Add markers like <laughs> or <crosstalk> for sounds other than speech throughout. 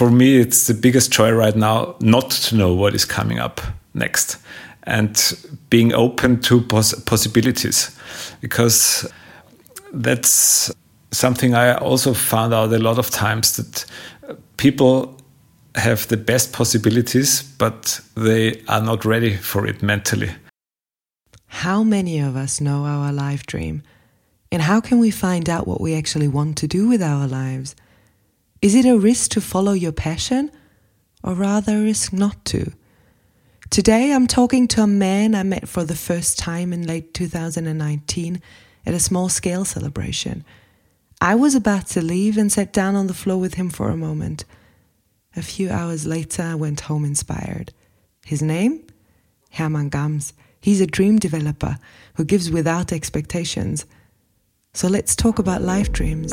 for me, it's the biggest joy right now not to know what is coming up next and being open to pos possibilities because that's something I also found out a lot of times that people have the best possibilities, but they are not ready for it mentally. How many of us know our life dream? And how can we find out what we actually want to do with our lives? Is it a risk to follow your passion, or rather a risk not to? Today I'm talking to a man I met for the first time in late 2019 at a small scale celebration. I was about to leave and sat down on the floor with him for a moment. A few hours later, I went home inspired. His name? Hermann Gams. He's a dream developer who gives without expectations. So let's talk about life dreams.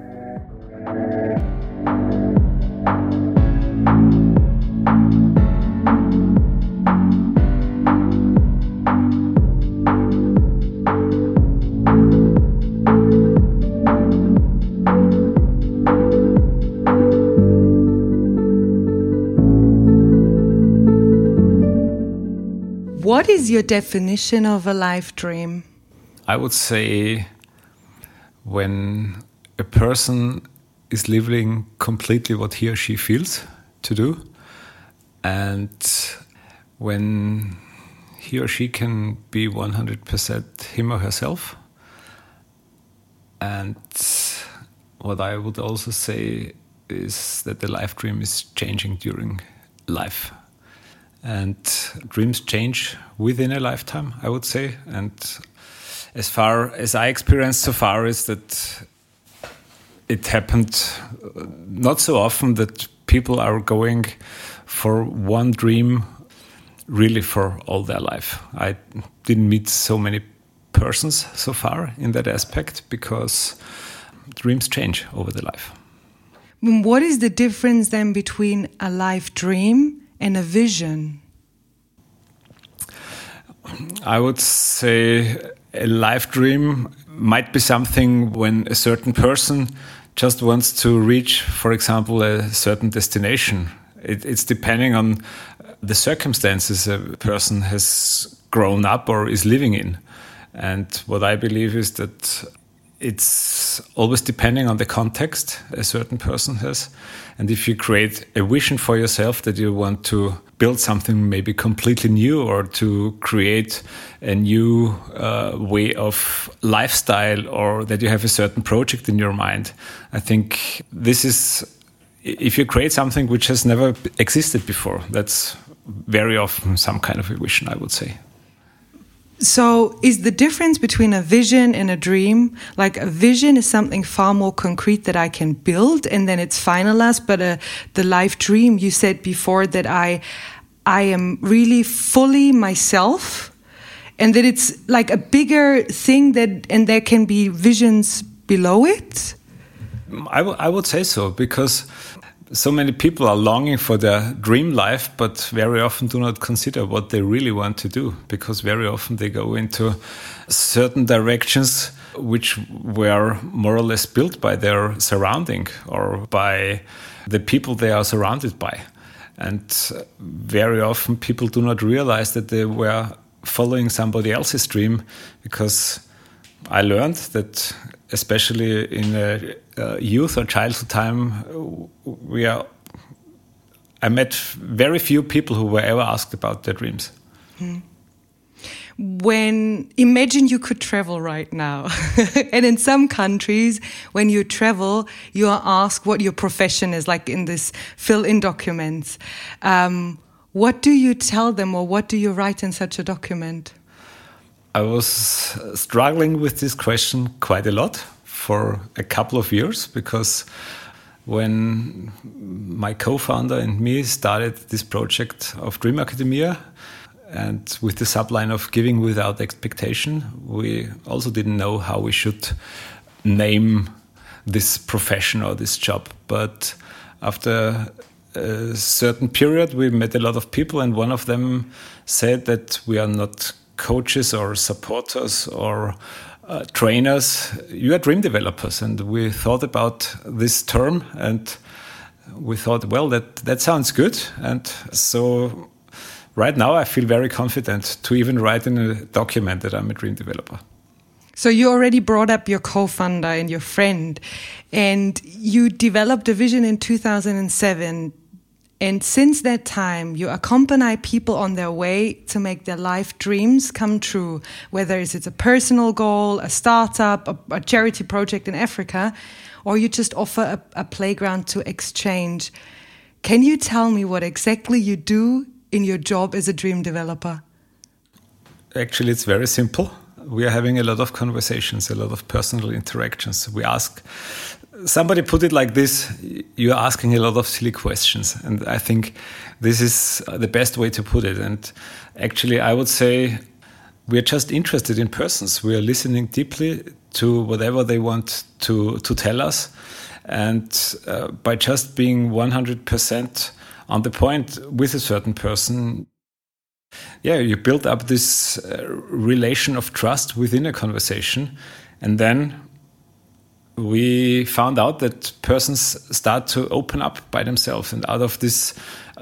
Is your definition of a life dream? I would say when a person is living completely what he or she feels to do, and when he or she can be 100% him or herself. And what I would also say is that the life dream is changing during life and dreams change within a lifetime i would say. And as far as i experienced so far is that it happened uh, not so often that people are going for one dream really for all their life. I didn't meet so many persons so far in that aspect because dreams change over the life. What is the difference then between a life dream and a vision? I would say a life dream might be something when a certain person just wants to reach, for example, a certain destination. It, it's depending on the circumstances a person has grown up or is living in. And what I believe is that it's always depending on the context a certain person has. And if you create a vision for yourself that you want to build something maybe completely new or to create a new uh, way of lifestyle or that you have a certain project in your mind, I think this is, if you create something which has never existed before, that's very often some kind of a vision, I would say. So, is the difference between a vision and a dream like a vision is something far more concrete that I can build and then it's finalized, but uh, the life dream you said before that I I am really fully myself and that it's like a bigger thing that and there can be visions below it? I, I would say so because so many people are longing for their dream life, but very often do not consider what they really want to do because very often they go into certain directions which were more or less built by their surrounding or by the people they are surrounded by. And very often people do not realize that they were following somebody else's dream because I learned that especially in a, a youth or childhood time, we are. I met very few people who were ever asked about their dreams. Hmm. When imagine you could travel right now, <laughs> and in some countries, when you travel, you are asked what your profession is, like in this fill-in documents. Um, what do you tell them, or what do you write in such a document? I was struggling with this question quite a lot for a couple of years because when my co-founder and me started this project of Dream Academia and with the subline of giving without expectation, we also didn't know how we should name this profession or this job. But after a certain period, we met a lot of people, and one of them said that we are not coaches or supporters or uh, trainers, you are dream developers. And we thought about this term and we thought, well, that, that sounds good. And so right now I feel very confident to even write in a document that I'm a dream developer. So you already brought up your co-founder and your friend, and you developed a vision in 2007 and since that time, you accompany people on their way to make their life dreams come true, whether it's a personal goal, a startup, a, a charity project in Africa, or you just offer a, a playground to exchange. Can you tell me what exactly you do in your job as a dream developer? Actually, it's very simple. We are having a lot of conversations, a lot of personal interactions. We ask somebody put it like this you're asking a lot of silly questions. And i think this is the best way to put it. And actually i would say we're just interested in persons. We are listening deeply to whatever they want to to tell us. And uh, by just being 100% on the point with a certain person yeah you build up this uh, relation of trust within a conversation. And then we found out that persons start to open up by themselves. And out of this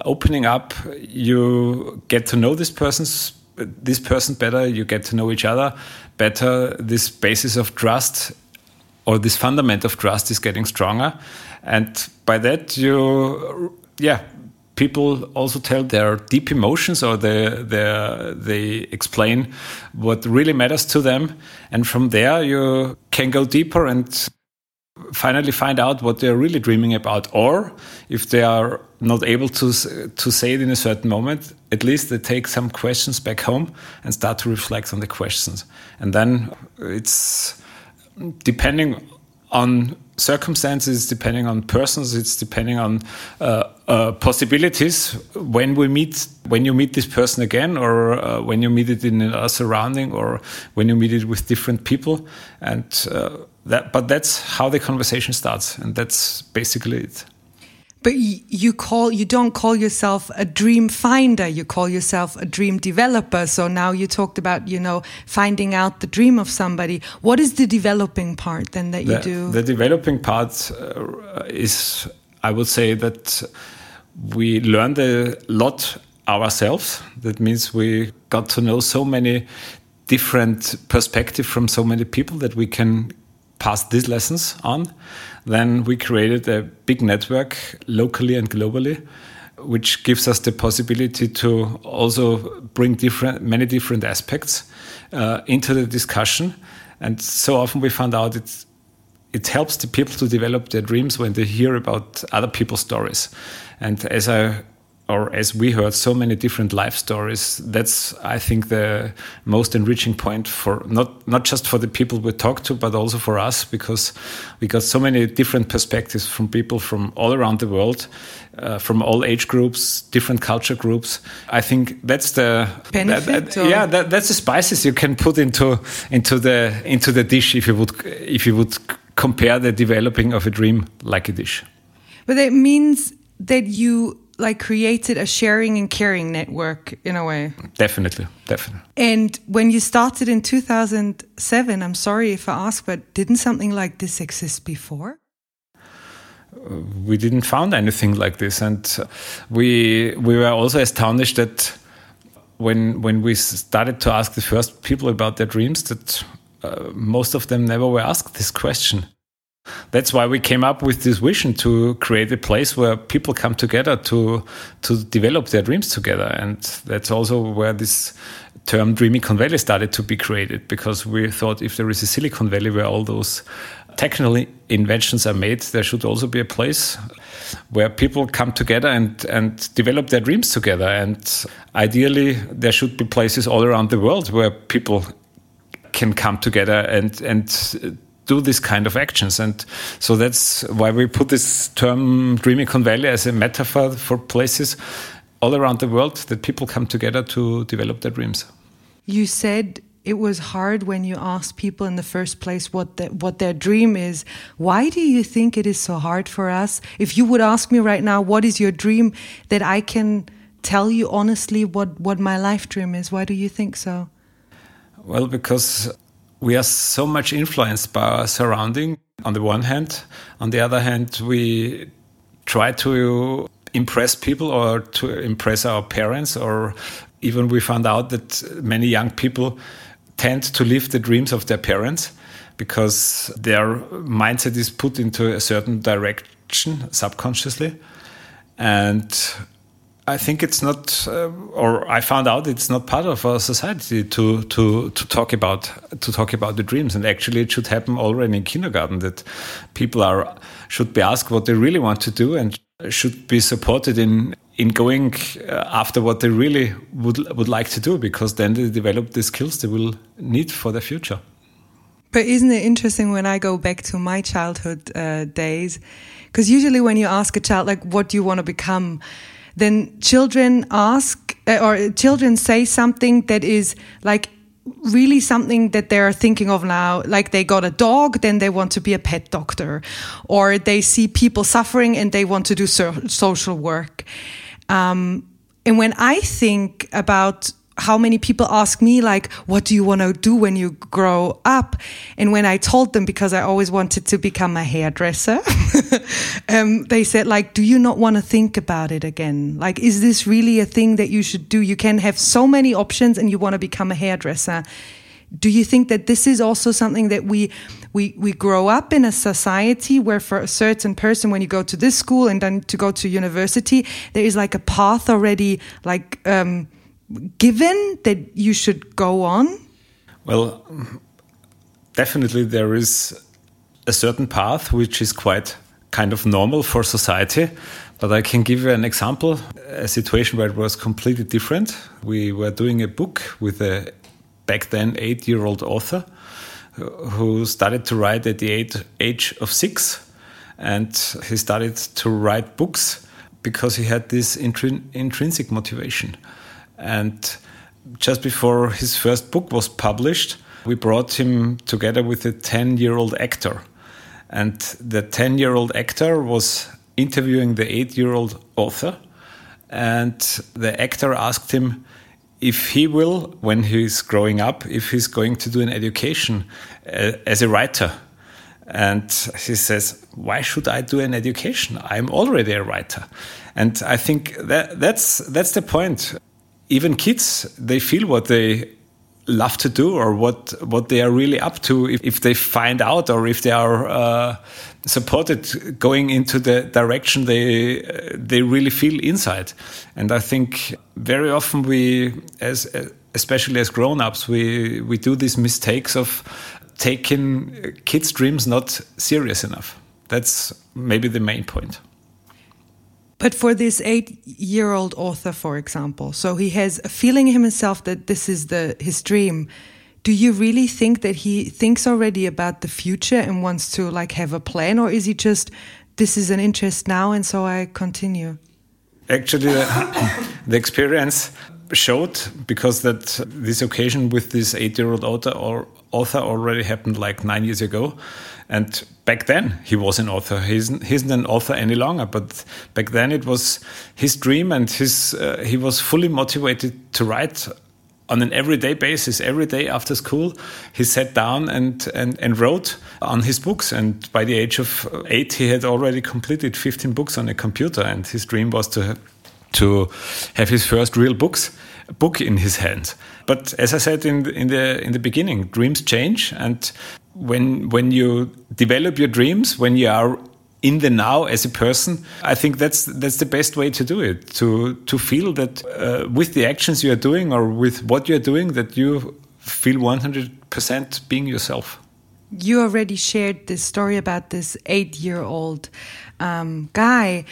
opening up you get to know this person's this person better you get to know each other better. This basis of trust or this fundament of trust is getting stronger. And by that you yeah people also tell their deep emotions or they, they, they explain what really matters to them. And from there you can go deeper and finally find out what they're really dreaming about or if they are not able to to say it in a certain moment at least they take some questions back home and start to reflect on the questions. And then it's depending on circumstances depending on persons it's depending on uh, uh, possibilities. When we meet when you meet this person again or uh, when you meet it in a surrounding or when you meet it with different people and uh, that, but that's how the conversation starts, and that's basically it. But you call you don't call yourself a dream finder. You call yourself a dream developer. So now you talked about you know finding out the dream of somebody. What is the developing part then that the, you do? The developing part uh, is, I would say that we learned a lot ourselves. That means we got to know so many different perspectives from so many people that we can passed these lessons on. Then we created a big network locally and globally, which gives us the possibility to also bring different, many different aspects uh, into the discussion. And so often we found out it it helps the people to develop their dreams when they hear about other people's stories. And as I or as we heard so many different life stories. That's i think the most enriching point for not not just for the people we talk to but also for us because we got so many different perspectives from people from all around the world uh, from all age groups different culture groups. I think that's the benefit that, yeah that, that's the spices you can put into into the into the dish if you would if you would compare the developing of a dream like a dish. But it means that you like created a sharing and caring network in a way. Definitely, definitely. And when you started in 2007, I'm sorry if I ask, but didn't something like this exist before? we didn't found anything like this, and we we were also astonished that when when we started to ask the first people about their dreams, that uh, most of them never were asked this question. That's why we came up with this vision to create a place where people come together to to develop their dreams together, and that's also where this term Dreamicon Valley started to be created because we thought if there is a Silicon Valley where all those technical inventions are made, there should also be a place where people come together and, and develop their dreams together. And ideally, there should be places all around the world where people can come together and and do this kind of actions. And so that's why we put this term Dreamicon Valley as a metaphor for places all around the world that people come together to develop their dreams. You said it was hard when you asked people in the first place what the, what their dream is. Why do you think it is so hard for us? If you would ask me right now, what is your dream, that I can tell you honestly what what my life dream is. Why do you think so? Well, because we are so much influenced by our surrounding. On the one hand, on the other hand, we try to impress people or to impress our parents or even we found out that many young people tend to live the dreams of their parents because their mindset is put into a certain direction subconsciously. And I think it's not, uh, or I found out it's not part of our society to to to talk about to talk about the dreams, and actually it should happen already in kindergarten. That people are should be asked what they really want to do and should be supported in in going uh, after what they really would would like to do because then they develop the skills they will need for their future. But isn't it interesting when I go back to my childhood uh, days? Because usually when you ask a child like, "What do you want to become?" Then children ask uh, or children say something that is like really something that they're thinking of now. Like they got a dog, then they want to be a pet doctor, or they see people suffering and they want to do so social work. Um, and when I think about how many people ask me like what do you want to do when you grow up? And when i told them because i always wanted to become a hairdresser <laughs> um, they said like do you not want to think about it again? Like is this really a thing that you should do? You can have so many options and you want to become a hairdresser. Do you think that this is also something that we we we grow up in a society where for a certain person when you go to this school and then to go to university there is like a path already like um, given that you should go on? Well, definitely there is a certain path which is quite kind of normal for society. But I can give you an example, a situation where it was completely different. We were doing a book with a back then eight year old author who started to write at the age of six. And he started to write books because he had this intrinsic motivation. And just before his first book was published, we brought him together with a 10 year old actor. And the 10 year old actor was interviewing the 8 year old author. And the actor asked him if he will, when he's growing up, if he's going to do an education uh, as a writer. And he says, Why should I do an education? I'm already a writer. And I think that, that's, that's the point even kids they feel what they love to do or what what they are really up to if, if they find out or if they are uh, supported going into the direction they uh, they really feel inside. And i think very often we as especially as grown-ups we we do these mistakes of taking kids dreams not serious enough. That's maybe the main point but for this eight year old author, for example, so he has a feeling himself that this is the his dream. Do you really think that he thinks already about the future and wants to like have a plan, or is he just this is an interest now and so I continue? Actually, the, <coughs> the experience showed because that this occasion with this eight-year-old author or author already happened like nine years ago, and back then he was an author. He's he isn't an author any longer, but back then it was his dream, and his uh, he was fully motivated to write on an everyday basis. Every day after school, he sat down and, and, and wrote on his books. And by the age of eight, he had already completed 15 books on a computer. And his dream was to to have his first real books book in his hand. But as I said in in the in the beginning, dreams change, and when when you develop your dreams, when you are in the now as a person, I think that's that's the best way to do it. To to feel that uh, with the actions you are doing or with what you are doing, that you feel one hundred percent being yourself. You already shared this story about this eight year old um, guy.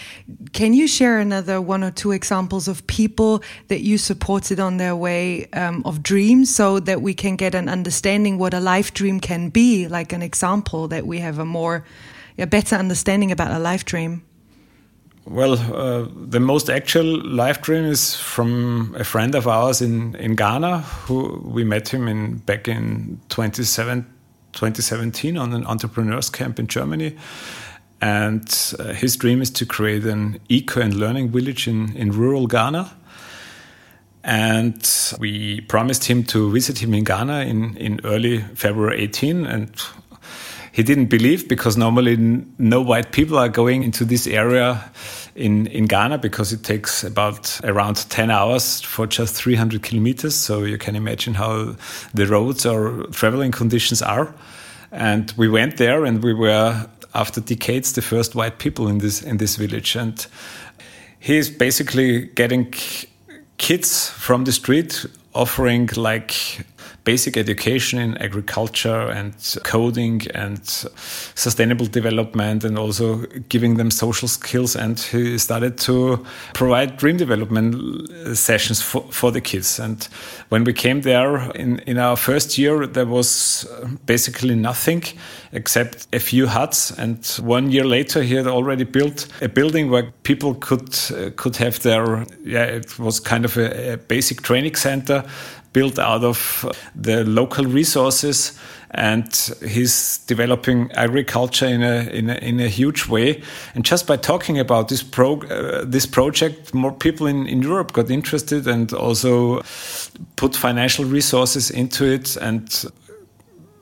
Can you share another one or two examples of people that you supported on their way um, of dreams so that we can get an understanding what a life dream can be, like an example that we have a more, a better understanding about a life dream? Well, uh, the most actual life dream is from a friend of ours in, in Ghana, who we met him in back in 27, 2017 on an entrepreneurs camp in Germany. And uh, his dream is to create an eco and learning village in, in rural Ghana. And we promised him to visit him in Ghana in, in early February 18. And he didn't believe because normally no white people are going into this area in, in Ghana because it takes about around 10 hours for just 300 kilometers. So you can imagine how the roads or traveling conditions are. And we went there and we were, after decades, the first white people in this, in this village. And he's basically getting kids from the street offering like basic education in agriculture and coding and sustainable development and also giving them social skills. And he started to provide dream development sessions for, for the kids. And when we came there in, in our first year, there was basically nothing except a few huts. And one year later, he had already built a building where people could uh, could have their yeah, it was kind of a, a basic training center built out of the local resources and he's developing agriculture in a, in a, in a huge way. And just by talking about this pro uh, this project, more people in, in Europe got interested and also put financial resources into it. And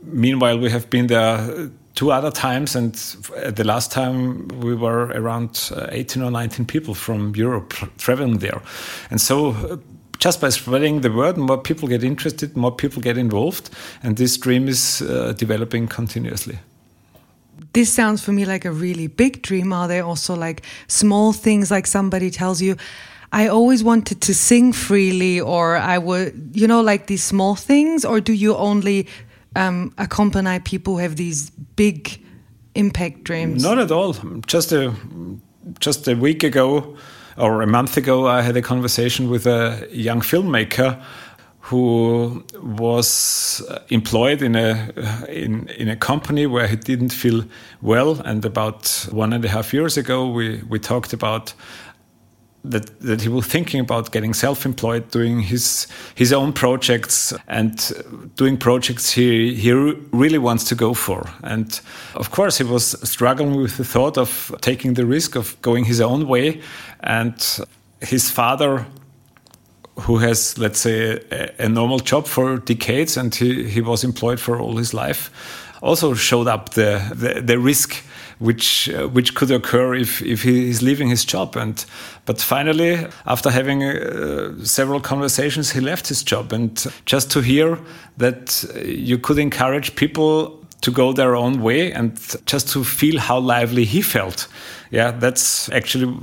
meanwhile, we have been there two other times, and the last time we were around uh, 18 or 19 people from Europe traveling there. And so uh, just by spreading the word, more people get interested, more people get involved, and this dream is uh, developing continuously. This sounds for me like a really big dream. Are there also like small things, like somebody tells you, I always wanted to sing freely, or I would, you know, like these small things, or do you only um, accompany people who have these big impact dreams? Not at all. Just a just a week ago, or a month ago, I had a conversation with a young filmmaker who was uh, employed in a uh, in in a company where he didn't feel well. And about one and a half years ago, we we talked about that that he was thinking about getting self-employed, doing his his own projects and doing projects he he really wants to go for. And of course, he was struggling with the thought of taking the risk of going his own way. And his father who has, let's say, a, a, normal job for decades and he, he was employed for all his life, also showed up the, the, the risk which uh, which could occur if if he is leaving his job. And but finally, after having uh, several conversations, he left his job. And just to hear that you could encourage people to go their own way and just to feel how lively he felt. Yeah that's actually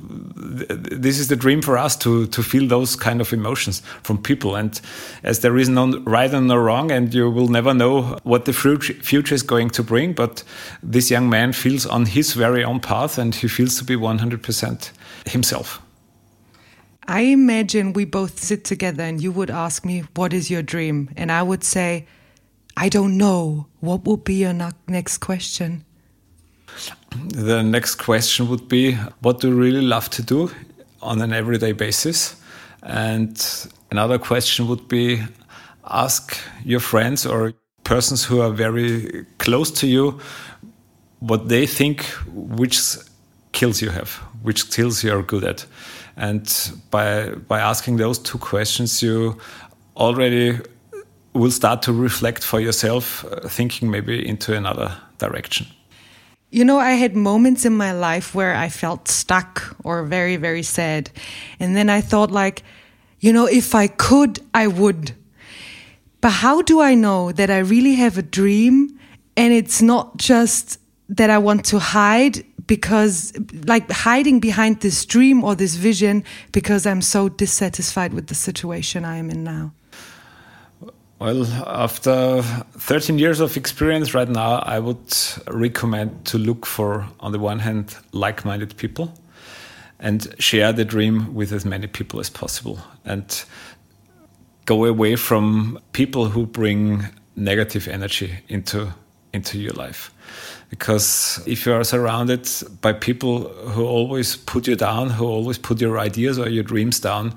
this is the dream for us to to feel those kind of emotions from people. And as there is no right and no wrong and you will never know what the future is going to bring but this young man feels on his very own path and he feels to be 100% himself. I imagine we both sit together and you would ask me, What is your dream? And I would say, I don't know. What would be your next question? The next question would be What do you really love to do on an everyday basis? And another question would be Ask your friends or persons who are very close to you what they think which skills you have, which skills you are good at. And by, by asking those two questions, you already will start to reflect for yourself, uh, thinking maybe into another direction. You know, I had moments in my life where I felt stuck or very, very sad. And then I thought, like, you know, if I could, I would. But how do I know that I really have a dream and it's not just that I want to hide because, like, hiding behind this dream or this vision because I'm so dissatisfied with the situation I am in now? Well, after 13 years of experience right now, I would recommend to look for, on the one hand, like minded people and share the dream with as many people as possible and go away from people who bring negative energy into, into your life. Because if you are surrounded by people who always put you down, who always put your ideas or your dreams down,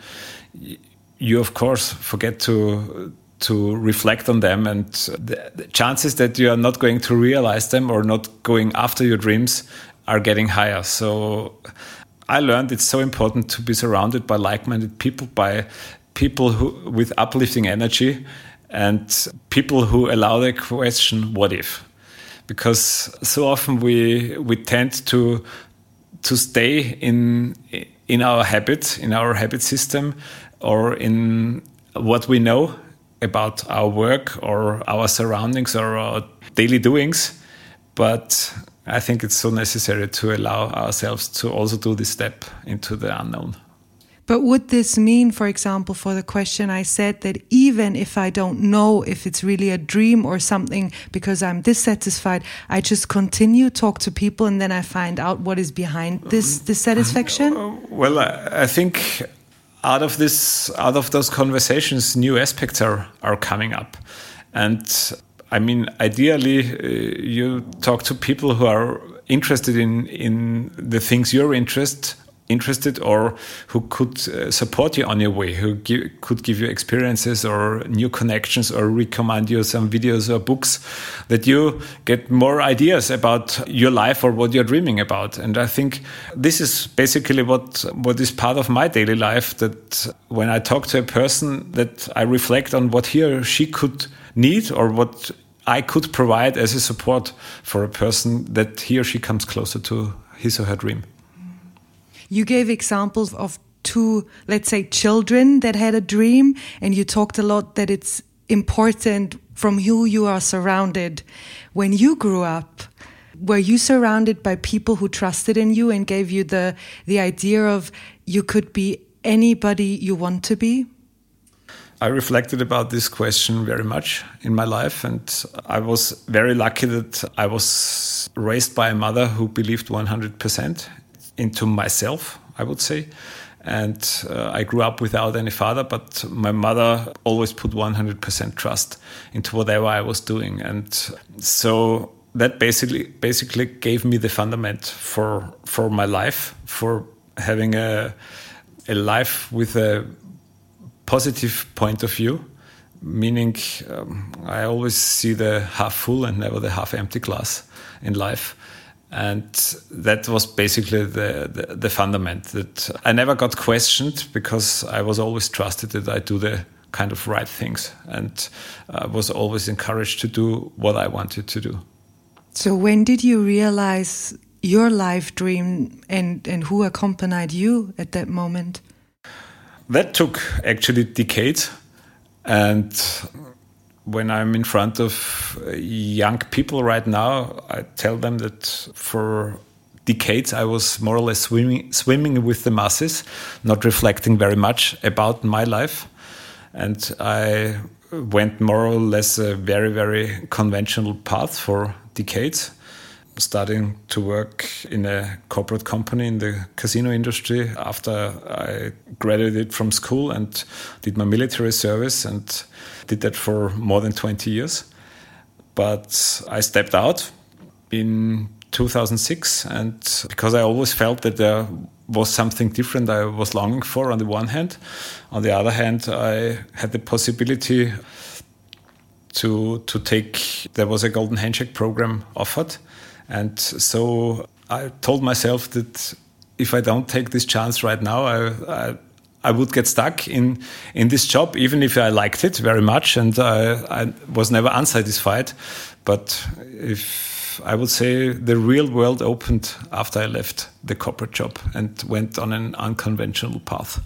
you of course forget to to reflect on them. And the, the, chances that you are not going to realize them or not going after your dreams are getting higher. So i learned it's so important to be surrounded by like-minded people by people who with uplifting energy and people who allow the question what if? Because so often we we tend to to stay in in our habit in our habit system or in what we know about our work or our surroundings or our daily doings. But I think it's so necessary to allow ourselves to also do this step into the unknown. But would this mean, for example, for the question I said, that even if I don't know if it's really a dream or something because I'm dissatisfied, I just continue talk to people and then I find out what is behind this mm-hmm. dissatisfaction? Uh, well, I think out of this out of those conversations new aspects are are coming up. And i mean ideally uh, you talk to people who are interested in in the things you're interested interested or who could uh, support you on your way, who could give you experiences or new connections or recommend you some videos or books that you get more ideas about your life or what you're dreaming about. And I think this is basically what, what is part of my daily life that when I talk to a person that I reflect on what he or she could need or what I could provide as a support for a person that he or she comes closer to his or her dream. You gave examples of two, let's say, children that had a dream, and you talked a lot that it's important from who you are surrounded. When you grew up, were you surrounded by people who trusted in you and gave you the the idea of you could be anybody you want to be? I reflected about this question very much in my life, and I was very lucky that I was raised by a mother who believed 100% into myself, I would say. And uh, I grew up without any father, but my mother always put 100% trust into whatever I was doing. And so that basically basically gave me the fundament for for my life, for having a a life with a positive point of view, meaning um, I always see the half full and never the half empty glass in life and that was basically the, the, the fundament that I never got questioned because I was always trusted that I do the kind of right things and I was always encouraged to do what I wanted to do. So when did you realize your life dream and, and who accompanied you at that moment? That took actually decades and when I'm in front of uh, young people right now, I tell them that for decades I was more or less swimming, swimming with the masses, not reflecting very much about my life. And I went more or less a very, very conventional path for decades starting to work in a corporate company in the casino industry after I graduated from school and did my military service and did that for more than 20 years. But I stepped out in 2006 and because I always felt that there was something different I was longing for on the one hand. On the other hand, I had the possibility to to take there was a golden handshake program offered and so I told myself that if I don't take this chance right now, I, I, I would get stuck in in this job, even if I liked it very much and I, I was never unsatisfied. But if I would say the real world opened after I left the corporate job and went on an unconventional path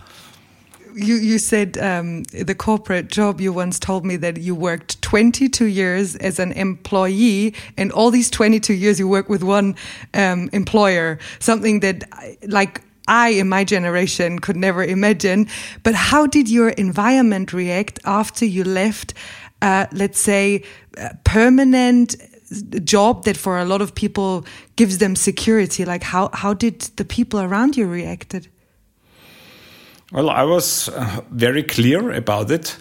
you you said um, the corporate job. You once told me that you worked 22 years as an employee, and all these 22 years you work with one um, employer. Something that, like I in my generation could never imagine. But how did your environment react after you left uh, let's say, permanent job that for a lot of people gives them security? Like, how, how did the people around you reacted? Well, I was uh, very clear about it,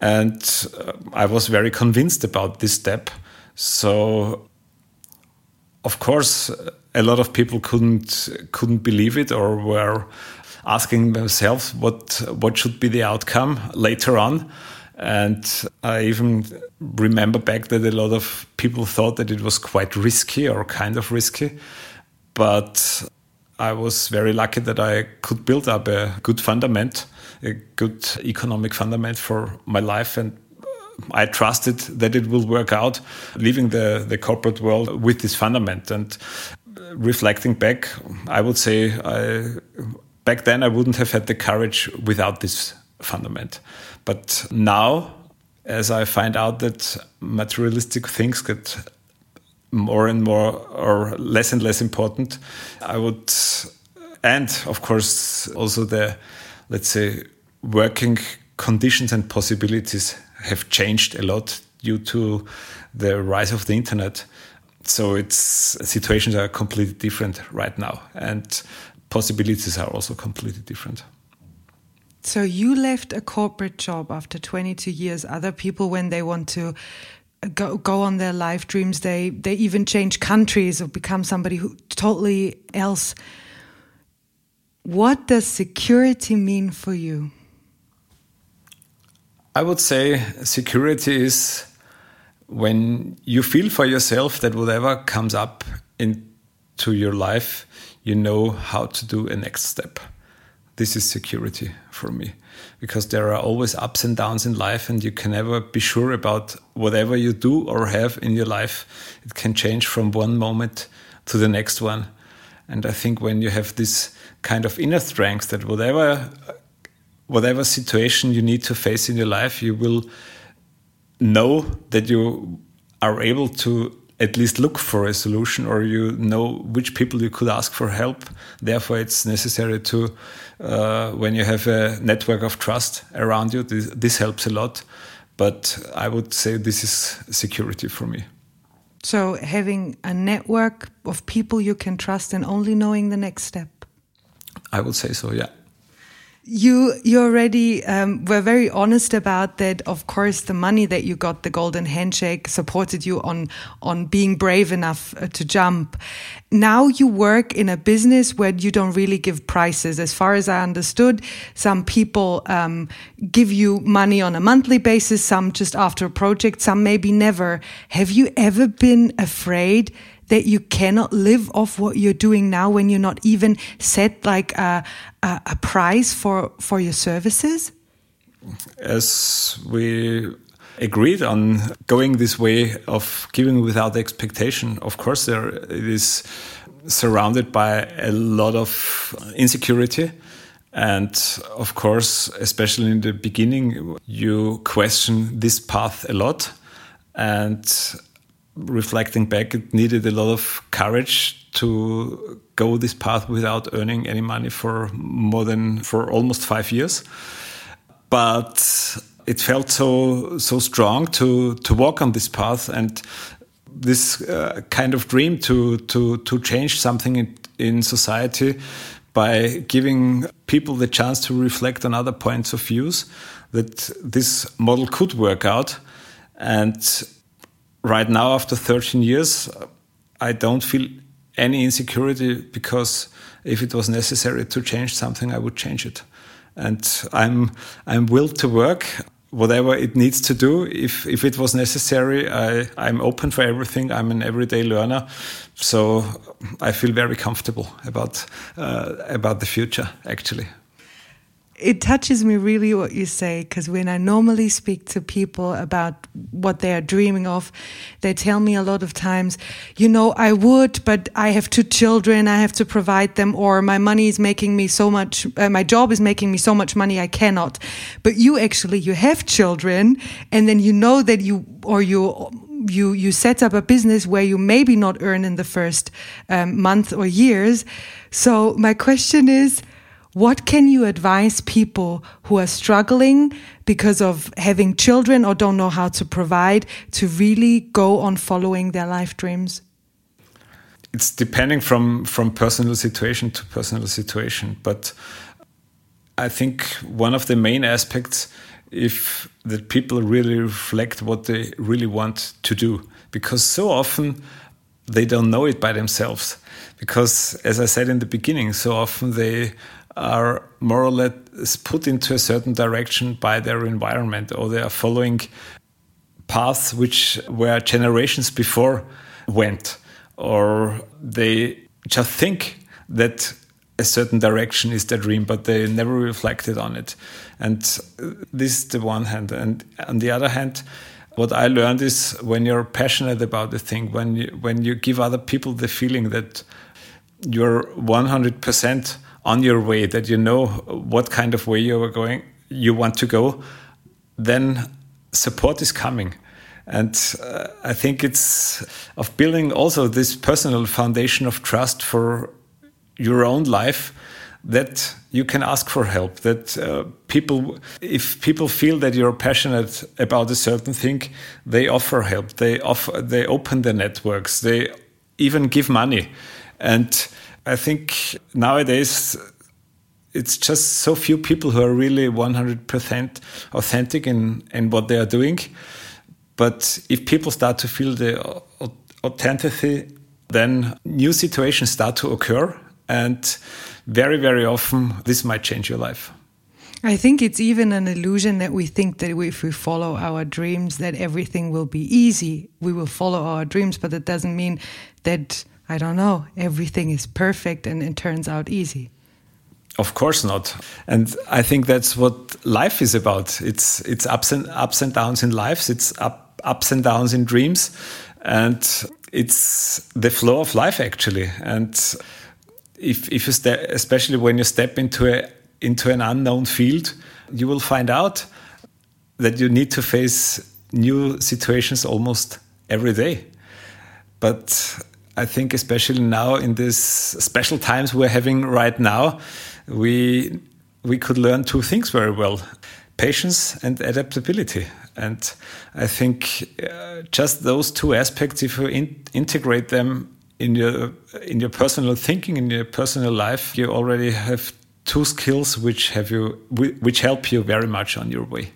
and uh, I was very convinced about this step. So, of course, a lot of people couldn't couldn't believe it or were asking themselves what what should be the outcome later on. And I even remember back that a lot of people thought that it was quite risky or kind of risky. But I was very lucky that I could build up a good fundament, a good economic fundament for my life. And I trusted that it will work out, leaving the, the corporate world with this fundament. And uh, reflecting back, I would say I, back then I wouldn't have had the courage without this fundament. But now, as I find out that materialistic things get more and more or less and less important, I would, and of course, also the, let's say, working conditions and possibilities have changed a lot due to the rise of the internet. So it's situations are completely different right now, and possibilities are also completely different. So you left a corporate job after 22 years. Other people, when they want to go go on their life dreams, they they even change countries or become somebody who totally else. What does security mean for you? I would say security is when you feel for yourself that whatever comes up into your life, you know how to do a next step this is security for me because there are always ups and downs in life and you can never be sure about whatever you do or have in your life. It can change from one moment to the next one. And i think when you have this kind of inner strength that whatever whatever situation you need to face in your life you will know that you are able to at least look for a solution or you know which people you could ask for help. Therefore it's necessary to uh, when you have a network of trust around you this, this helps a lot. But i would say this is security for me. So having a network of people you can trust and only knowing the next step. I would say so yeah you you already um, were very honest about that. Of course, the money that you got, the golden handshake, supported you on on being brave enough uh, to jump. Now you work in a business where you don't really give prices. As far as I understood, some people um, give you money on a monthly basis, some just after a project, some maybe never. Have you ever been afraid? That you cannot live off what you're doing now when you're not even set like a, a, a price for for your services? As we agreed on going this way of giving without expectation, of course, there it is surrounded by a lot of insecurity. And of course, especially in the beginning, you question this path a lot. And reflecting back, it needed a lot of courage to go this path without earning any money for more than for almost five years. But it felt so so strong to to walk on this path and this uh, kind of dream to to to change something in, in society by giving people the chance to reflect on other points of views that this model could work out and right now, after 13 years, I don't feel any insecurity because if it was necessary to change something, I would change it. And I'm I'm willed to work whatever it needs to do. If if it was necessary, I I'm open for everything. I'm an everyday learner, so I feel very comfortable about uh, about the future actually it touches me really what you say because when I normally speak to people about what they are dreaming of, they tell me a lot of times, you know, I would, but I have two children, I have to provide them, or my money is making me so much, uh, my job is making me so much money, I cannot. But you actually, you have children, and then you know that you, or you, you you set up a business where you maybe not earn in the first um, month or years. So my question is What can you advise people who are struggling because of having children or don't know how to provide to really go on following their life dreams? It's depending from from personal situation to personal situation, but I think one of the main aspects if that people really reflect what they really want to do because so often they don't know it by themselves because as i said in the beginning so often they are more or less put into a certain direction by their environment or they are following paths which where generations before went or they just think that a certain direction is their dream, but they never reflected on it. And this is the one hand. And on the other hand, what I learned is when you're passionate about the thing, when you, when you give other people the feeling that you're 100% on your way, that you know what kind of way you are going, you want to go, then support is coming. And uh, I think it's of building also this personal foundation of trust for your own life that you can ask for help that uh, people if people feel that you're passionate about a certain thing they offer help. They offer they open their networks. They even give money. And i think nowadays it's just so few people who are really 100% authentic in in what they are doing but if people start to feel the authenticity then new situations start to occur and very, very often, this might change your life. I think it's even an illusion that we think that if we follow our dreams, that everything will be easy. We will follow our dreams, but it doesn't mean that, I don't know, everything is perfect and it turns out easy. Of course not. And I think that's what life is about. It's it's ups and ups and downs in lives. It's up, ups and downs in dreams, and it's the flow of life actually. And if, if you especially when you step into a into an unknown field, you will find out that you need to face new situations almost every day. But I think especially now in these special times we're having right now, we we could learn two things very well: patience and adaptability. And I think uh, just those two aspects, if you in integrate them in your in your personal thinking in your personal life you already have two skills which have you which help you very much on your way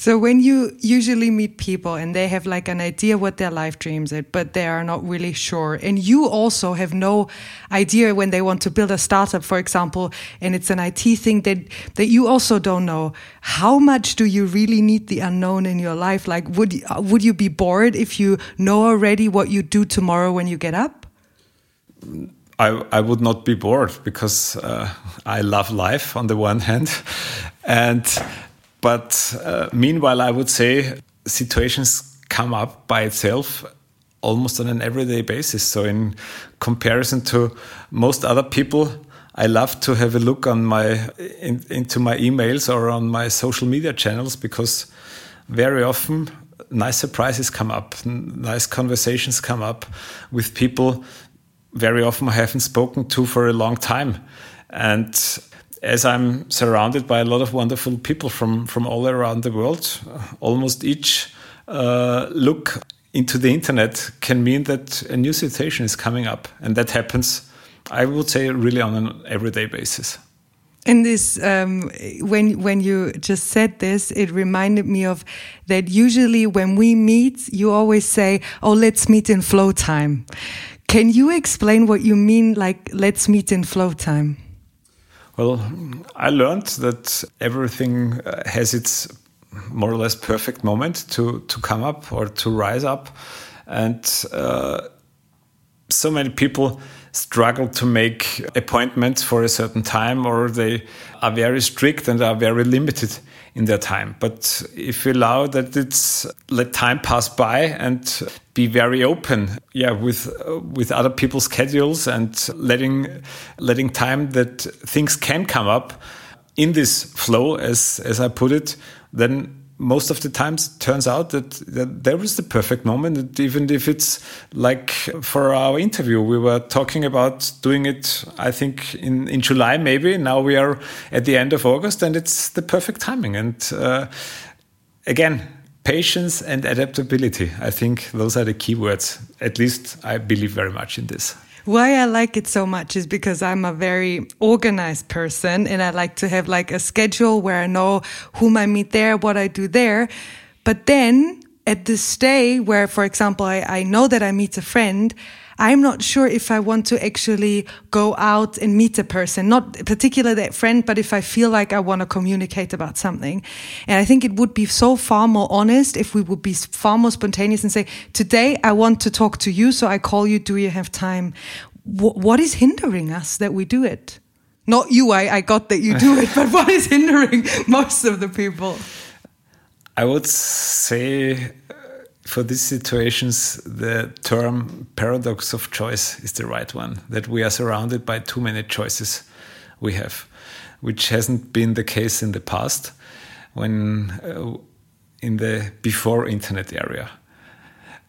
so when you usually meet people and they have like an idea what their life dreams are, but they are not really sure, and you also have no idea when they want to build a startup, for example, and it's an IT thing that that you also don't know. How much do you really need the unknown in your life? Like, would would you be bored if you know already what you do tomorrow when you get up? I, I would not be bored because uh, I love life on the one hand, and but uh, meanwhile, I would say situations come up by itself almost on an everyday basis. So, in comparison to most other people, I love to have a look on my in, into my emails or on my social media channels because very often nice surprises come up, nice conversations come up with people very often I haven't spoken to for a long time, and as I'm surrounded by a lot of wonderful people from, from all around the world, almost each uh, look into the internet can mean that a new situation is coming up. And that happens, I would say, really on an everyday basis. And this, um, when when you just said this, it reminded me of that. Usually, when we meet, you always say, "Oh, let's meet in flow time." Can you explain what you mean, like "let's meet in flow time"? Well, I learned that everything uh, has its more or less perfect moment to, to come up or to rise up. And uh, so many people struggle to make appointments for a certain time or they are very strict and are very limited in their time. But if you allow that it's let time pass by and be very open, yeah, with uh, with other people's schedules and letting letting time that things can come up in this flow, as as I put it, then most of the times it turns out that, that there is the perfect moment even if it's like for our interview we were talking about doing it i think in, in july maybe. Now we are at the end of august and it's the perfect timing. And uh, again patience and adaptability i think those are the key words. At least i believe very much in this why I like it so much is because I'm a very organized person and I like to have like a schedule where I know whom I meet there, what I do there. But then at this day where, for example, I, I know that I meet a friend, I'm not sure if I want to actually go out and meet a person, not particularly that friend, but if I feel like I want to communicate about something. And I think it would be so far more honest if we would be far more spontaneous and say, today I want to talk to you. So I call you. Do you have time? W what is hindering us that we do it? Not you, I, I got that you do <laughs> it, but what is hindering most of the people? I would say for these situations, the term paradox of choice is the right one. That we are surrounded by too many choices we have, which hasn't been the case in the past, when uh, in the before internet area.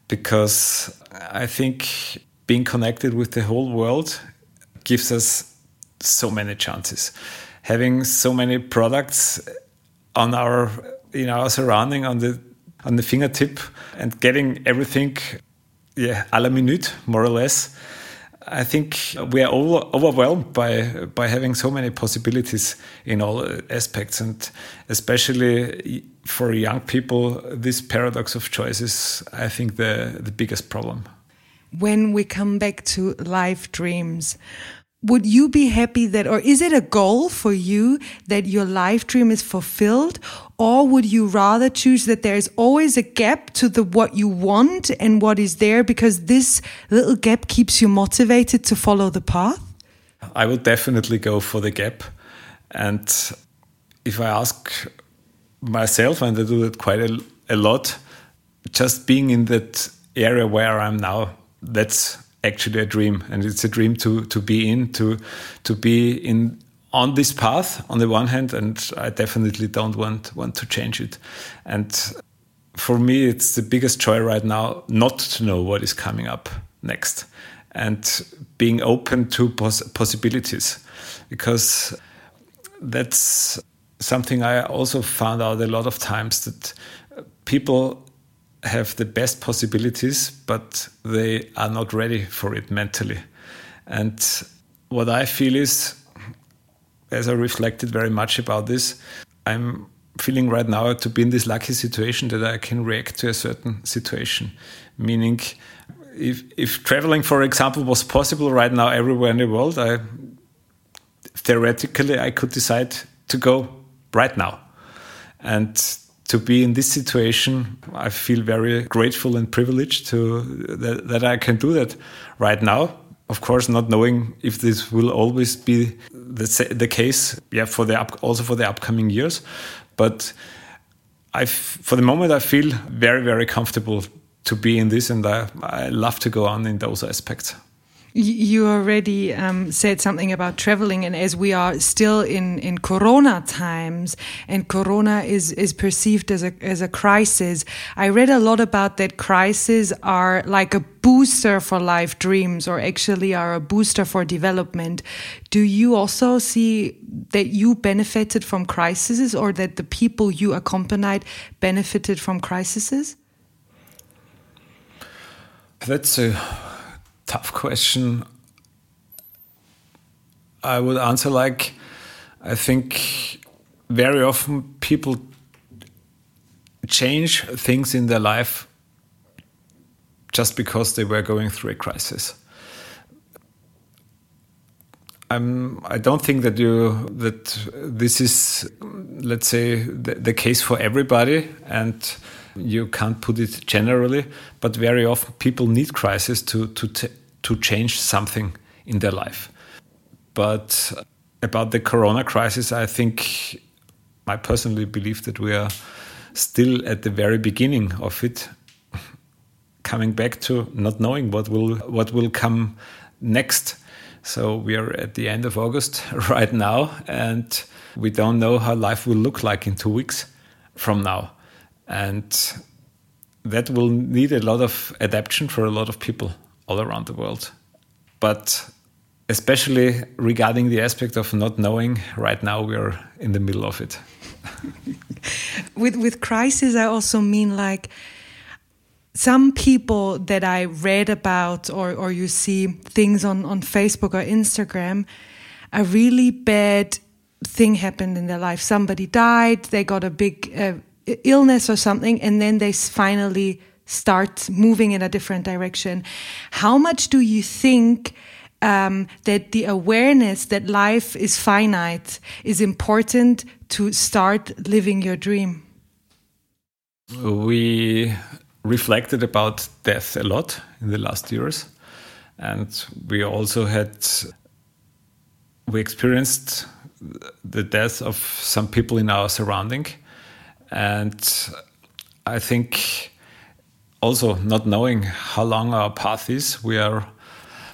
Because I think being connected with the whole world gives us so many chances. Having so many products on our in our surrounding on the on the fingertip and getting everything yeah, a la minute, more or less. I think we are over, overwhelmed by by having so many possibilities in all aspects, and especially for young people, this paradox of choice is, I think, the the biggest problem. When we come back to life dreams, would you be happy that, or is it a goal for you that your life dream is fulfilled? Or would you rather choose that there's always a gap to the what you want and what is there because this little gap keeps you motivated to follow the path? I would definitely go for the gap. And if I ask myself, and I do that quite a, a lot, just being in that area where I'm now, that's actually a dream and it's a dream to to be in to to be in on this path on the one hand and i definitely don't want want to change it. And for me it's the biggest joy right now not to know what is coming up next and being open to pos possibilities because that's something i also found out a lot of times that people have the best possibilities, but they are not ready for it mentally. And what I feel is, as I reflected very much about this, I'm feeling right now to be in this lucky situation that I can react to a certain situation. Meaning, if, if traveling, for example, was possible right now everywhere in the world, I theoretically I could decide to go right now. And to be in this situation, I feel very grateful and privileged to that, that I can do that right now. Of course, not knowing if this will always be the, the case, yeah, for the up, also for the upcoming years, but I, for the moment, I feel very, very comfortable to be in this, and I, I love to go on in those aspects. You already um, said something about traveling, and as we are still in, in Corona times, and Corona is, is perceived as a, as a crisis, I read a lot about that crises are like a booster for life dreams, or actually are a booster for development. Do you also see that you benefited from crises, or that the people you accompanied benefited from crises? That's a tough question. I would answer like I think very often people change things in their life just because they were going through a crisis. I'm, I don't think that you that this is, let's say, the, the case for everybody, and you can't put it generally. But very often, people need crisis to to to change something in their life. But about the corona crisis, I think I personally believe that we are still at the very beginning of it, coming back to not knowing what will what will come next. So we are at the end of August <laughs> right now, and we don't know how life will look like in two weeks from now. And that will need a lot of adaptation for a lot of people all around the world. But especially regarding the aspect of not knowing, right now we are in the middle of it. <laughs> with with crisis, I also mean like some people that I read about or or you see things on on Facebook or Instagram, a really bad thing happened in their life. Somebody died, they got a big uh, illness or something, and then they finally start moving in a different direction. How much do you think? Um, that the awareness that life is finite is important to start living your dream? We reflected about death a lot in the last years. And we also had, we experienced the death of some people in our surrounding. And I think also not knowing how long our path is, we are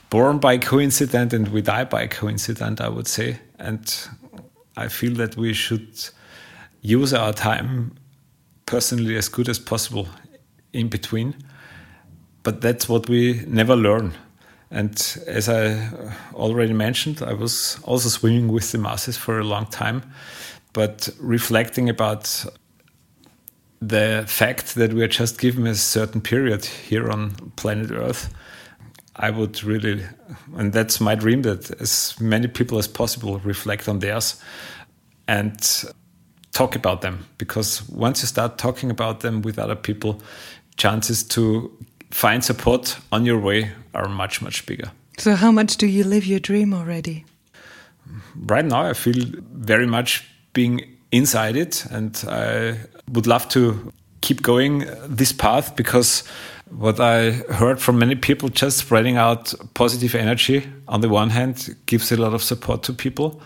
born by coincidence and we die by coincidence, I would say. And I feel that we should use our time personally as good as possible in between. But that's what we never learn. And as I already mentioned, I was also swimming with the masses for a long time. But reflecting about the fact that we are just given a certain period here on planet Earth, I would really, and that's my dream, that as many people as possible reflect on theirs and talk about them. Because once you start talking about them with other people, chances to find support on your way are much, much bigger. So, how much do you live your dream already? Right now, I feel very much being inside it, and I would love to keep going this path because what I heard from many people just spreading out positive energy on the one hand gives a lot of support to people.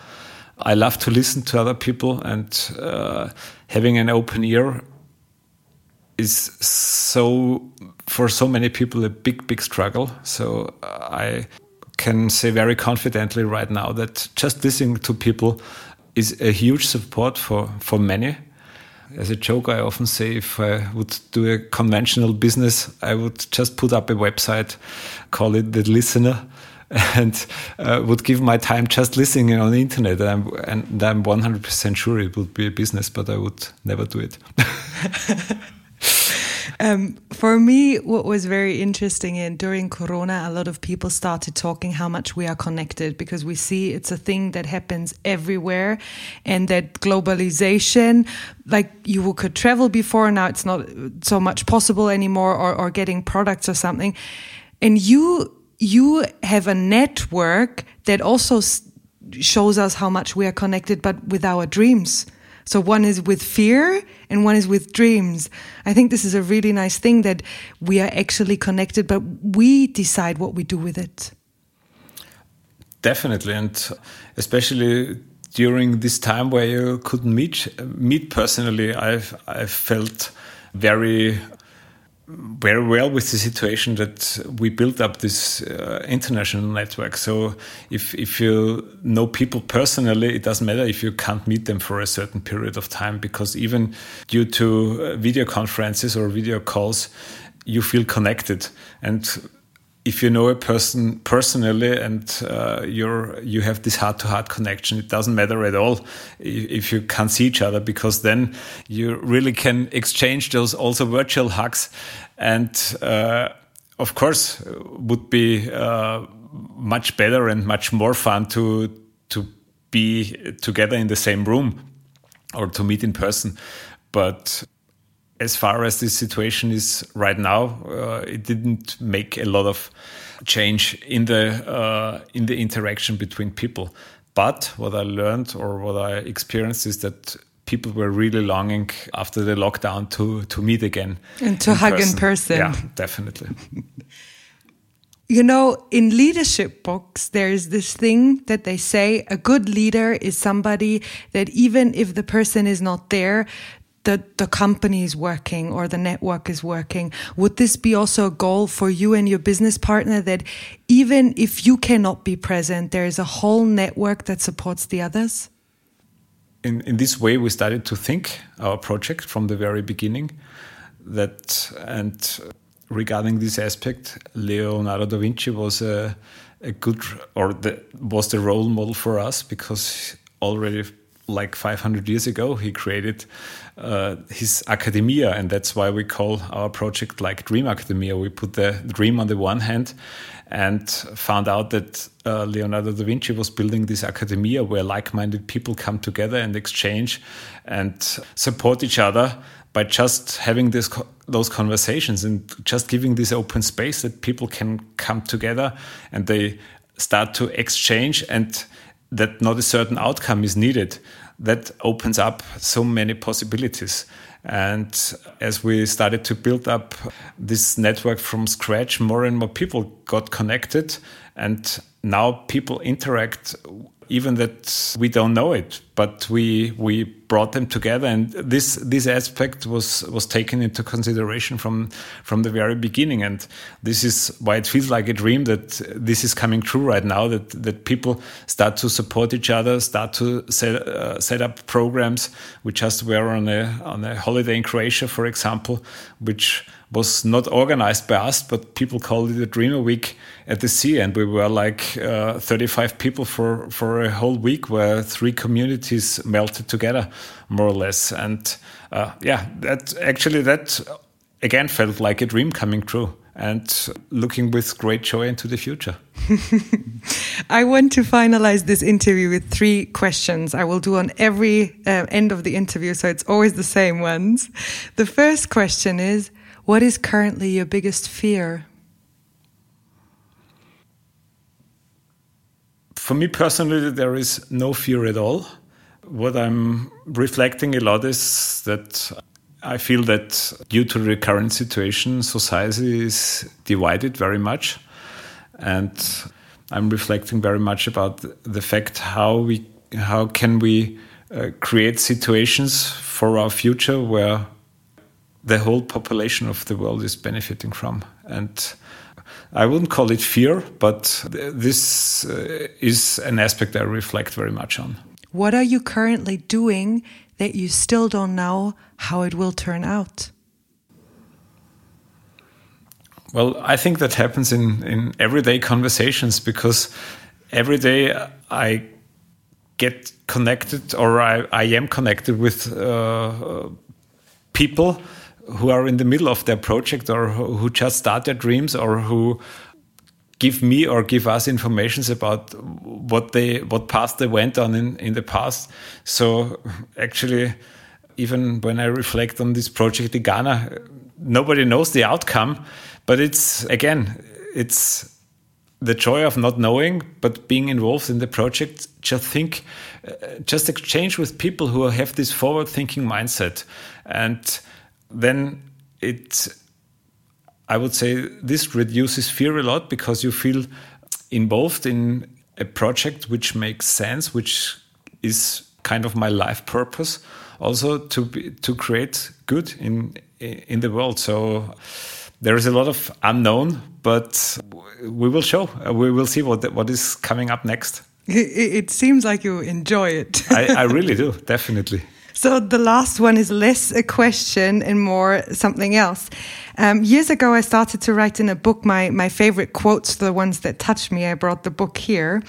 I love to listen to other people and uh, having an open ear is so for so many people a big big struggle so uh, i can say very confidently right now that just listening to people is a huge support for for many as a joke i often say if i would do a conventional business i would just put up a website call it the listener <laughs> and uh, would give my time just listening on the internet. And I'm, and I'm 100% sure it would be a business but i would never do it <laughs> Um, for me, what was very interesting in during Corona, a lot of people started talking how much we are connected because we see it's a thing that happens everywhere, and that globalization, like you could travel before, now it's not so much possible anymore, or, or getting products or something, and you you have a network that also shows us how much we are connected, but with our dreams. So one is with fear and one is with dreams. I think this is a really nice thing that we are actually connected, but we decide what we do with it. Definitely, and especially during this time where you couldn't meet meet personally, I've I felt very very well with the situation that we built up this uh, international network. So if if you know people personally, it doesn't matter if you can't meet them for a certain period of time because even due to uh, video conferences or video calls, you feel connected and if you know a person personally and uh, you're you have this heart to heart connection it doesn't matter at all if you can't see each other because then you really can exchange those also virtual hugs. And uh, of course would be uh, much better and much more fun to to be together in the same room or to meet in person. But as far as this situation is right now, uh, it didn't make a lot of change in the uh, in the interaction between people. But what I learned or what I experienced is that people were really longing after the lockdown to to meet again and to hug person. in person. Yeah, definitely. <laughs> You know, in leadership books, there is this thing that they say a good leader is somebody that even if the person is not there, the, the company is working or the network is working. Would this be also a goal for you and your business partner that even if you cannot be present, there is a whole network that supports the others? in, in this way, we started to think our project from the very beginning. That and regarding this aspect, Leonardo da Vinci was a, a good or the, was the role model for us because already like 500 years ago he created uh, his academia and that's why we call our project like dream academia. We put the dream on the one hand and found out that uh, leonardo da vinci was building this academia where like-minded people come together and exchange and support each other by just having this those conversations and just giving this open space that people can come together and they start to exchange and that not a certain outcome is needed that opens up so many possibilities. And as we started to build up this network from scratch more and more people got connected and now people interact even that we don't know it but we we brought them together and this this aspect was was taken into consideration from from the very beginning. And this is why it feels like a dream that this is coming true right now that that people start to support each other start to set uh, set up programs. We just were on a on a holiday in Croatia for example which was not organized by us, but people called it a Dreamer Week at the sea, and we were like uh, 35 people for for a whole week, where three communities melted together, more or less. And uh, yeah, that actually that again felt like a dream coming true and looking with great joy into the future. <laughs> I want to finalize this interview with three questions I will do on every uh, end of the interview, so it's always the same ones. The first question is what is currently your biggest fear? For me personally, there is no fear at all. What I'm reflecting a lot is that I feel that due to the current situation, society is divided very much. And I'm reflecting very much about the fact how we how can we uh, create situations for our future where the whole population of the world is benefiting from. And I wouldn't call it fear, but this uh, is an aspect I reflect very much on. What are you currently doing that you still don't know how it will turn out? Well, I think that happens in, in everyday conversations because every day I get connected or I, I am connected with uh, people who are in the middle of their project or who just start their dreams or who give me or give us informations about what they what path they went on in, in the past. So actually even when i reflect on this project in ghana nobody knows the outcome but it's again it's the joy of not knowing but being involved in the project. Just think uh, just exchange with people who have this forward thinking mindset. And then it I would say this reduces fear a lot because you feel involved in a project which makes sense, which is kind of my life purpose, also to be, to create good in in the world. So there is a lot of unknown, but we will show. We will see what what is coming up next. It, seems like you enjoy it. I, I <laughs> really do, definitely. So the last one is less a question and more something else. Um, years ago, I started to write in a book my my favorite quotes, the ones that touched me. I brought the book here,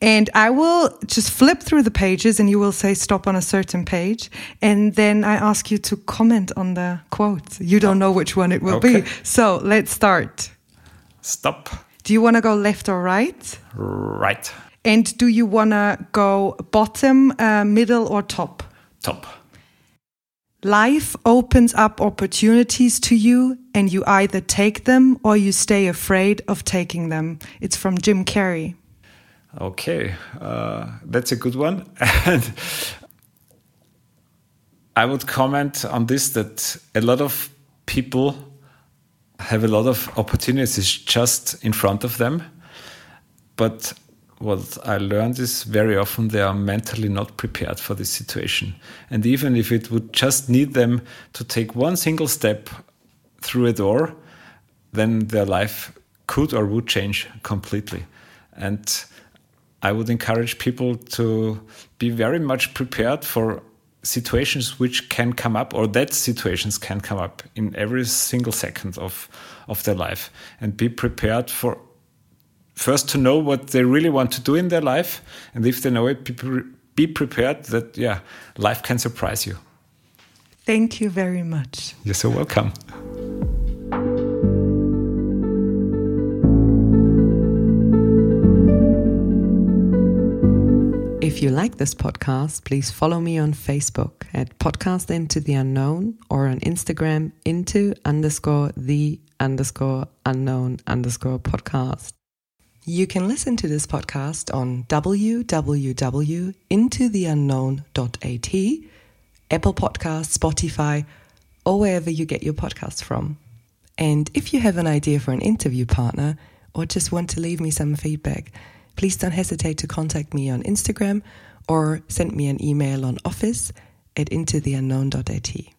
and I will just flip through the pages, and you will say stop on a certain page, and then I ask you to comment on the quote. You don't know which one it will okay. be, so let's start. Stop. Do you want to go left or right? Right. And do you want to go bottom, uh, middle, or top? Top. Life opens up opportunities to you, and you either take them or you stay afraid of taking them. It's from Jim Carrey. Okay, uh, that's a good one. <laughs> and I would comment on this that a lot of people have a lot of opportunities just in front of them, but what I learned is very often they are mentally not prepared for this situation. And even if it would just need them to take one single step through a door, then their life could or would change completely. And I would encourage people to be very much prepared for situations which can come up or that situations can come up in every single second of of their life and be prepared for first to know what they really want to do in their life and if they know it be, be prepared that yeah life can surprise you. Thank you very much. You're so welcome. If you like this podcast, please follow me on Facebook at Podcast Into the Unknown or on Instagram into underscore the underscore unknown underscore podcast. You can listen to this podcast on www.intotheunknown.at, Apple Podcasts, Spotify, or wherever you get your podcasts from. And if you have an idea for an interview partner or just want to leave me some feedback, please don't hesitate to contact me on Instagram or send me an email on office at intotheunknown.at.